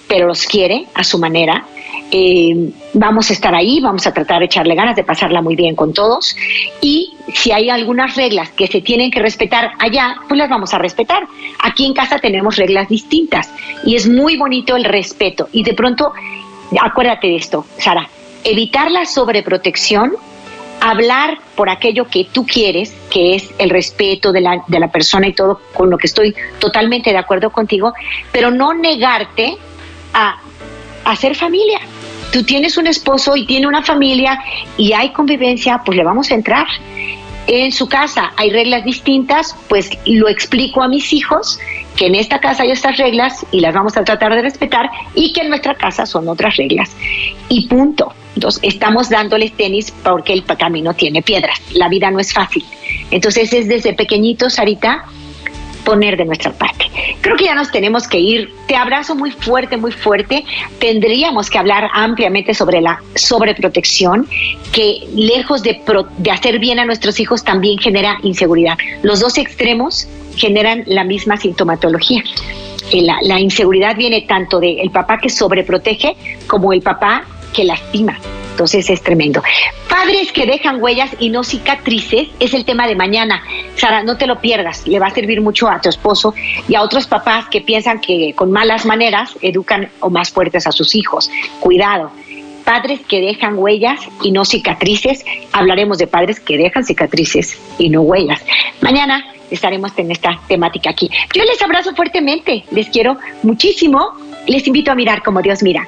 [SPEAKER 1] pero los quiere a su manera. Eh, vamos a estar ahí, vamos a tratar de echarle ganas de pasarla muy bien con todos y si hay algunas reglas que se tienen que respetar allá, pues las vamos a respetar. Aquí en casa tenemos reglas distintas y es muy bonito el respeto y de pronto, acuérdate de esto, Sara, evitar la sobreprotección hablar por aquello que tú quieres, que es el respeto de la, de la persona y todo, con lo que estoy totalmente de acuerdo contigo, pero no negarte a hacer familia. Tú tienes un esposo y tiene una familia y hay convivencia, pues le vamos a entrar. En su casa hay reglas distintas, pues lo explico a mis hijos que en esta casa hay estas reglas y las vamos a tratar de respetar y que en nuestra casa son otras reglas. Y punto. Entonces, estamos dándoles tenis porque el camino tiene piedras. La vida no es fácil. Entonces, es desde pequeñitos, Sarita, poner de nuestra parte. Creo que ya nos tenemos que ir. Te abrazo muy fuerte, muy fuerte. Tendríamos que hablar ampliamente sobre la sobreprotección, que lejos de, de hacer bien a nuestros hijos también genera inseguridad. Los dos extremos generan la misma sintomatología. Eh, la, la inseguridad viene tanto del papá que sobreprotege como el papá que lastima. Entonces es tremendo. Padres que dejan huellas y no cicatrices es el tema de mañana. Sara, no te lo pierdas, le va a servir mucho a tu esposo y a otros papás que piensan que con malas maneras educan o más fuertes a sus hijos. Cuidado. Padres que dejan huellas y no cicatrices. Hablaremos de padres que dejan cicatrices y no huellas. Mañana estaremos en esta temática aquí. Yo les abrazo fuertemente, les quiero muchísimo. Les invito a mirar como Dios mira.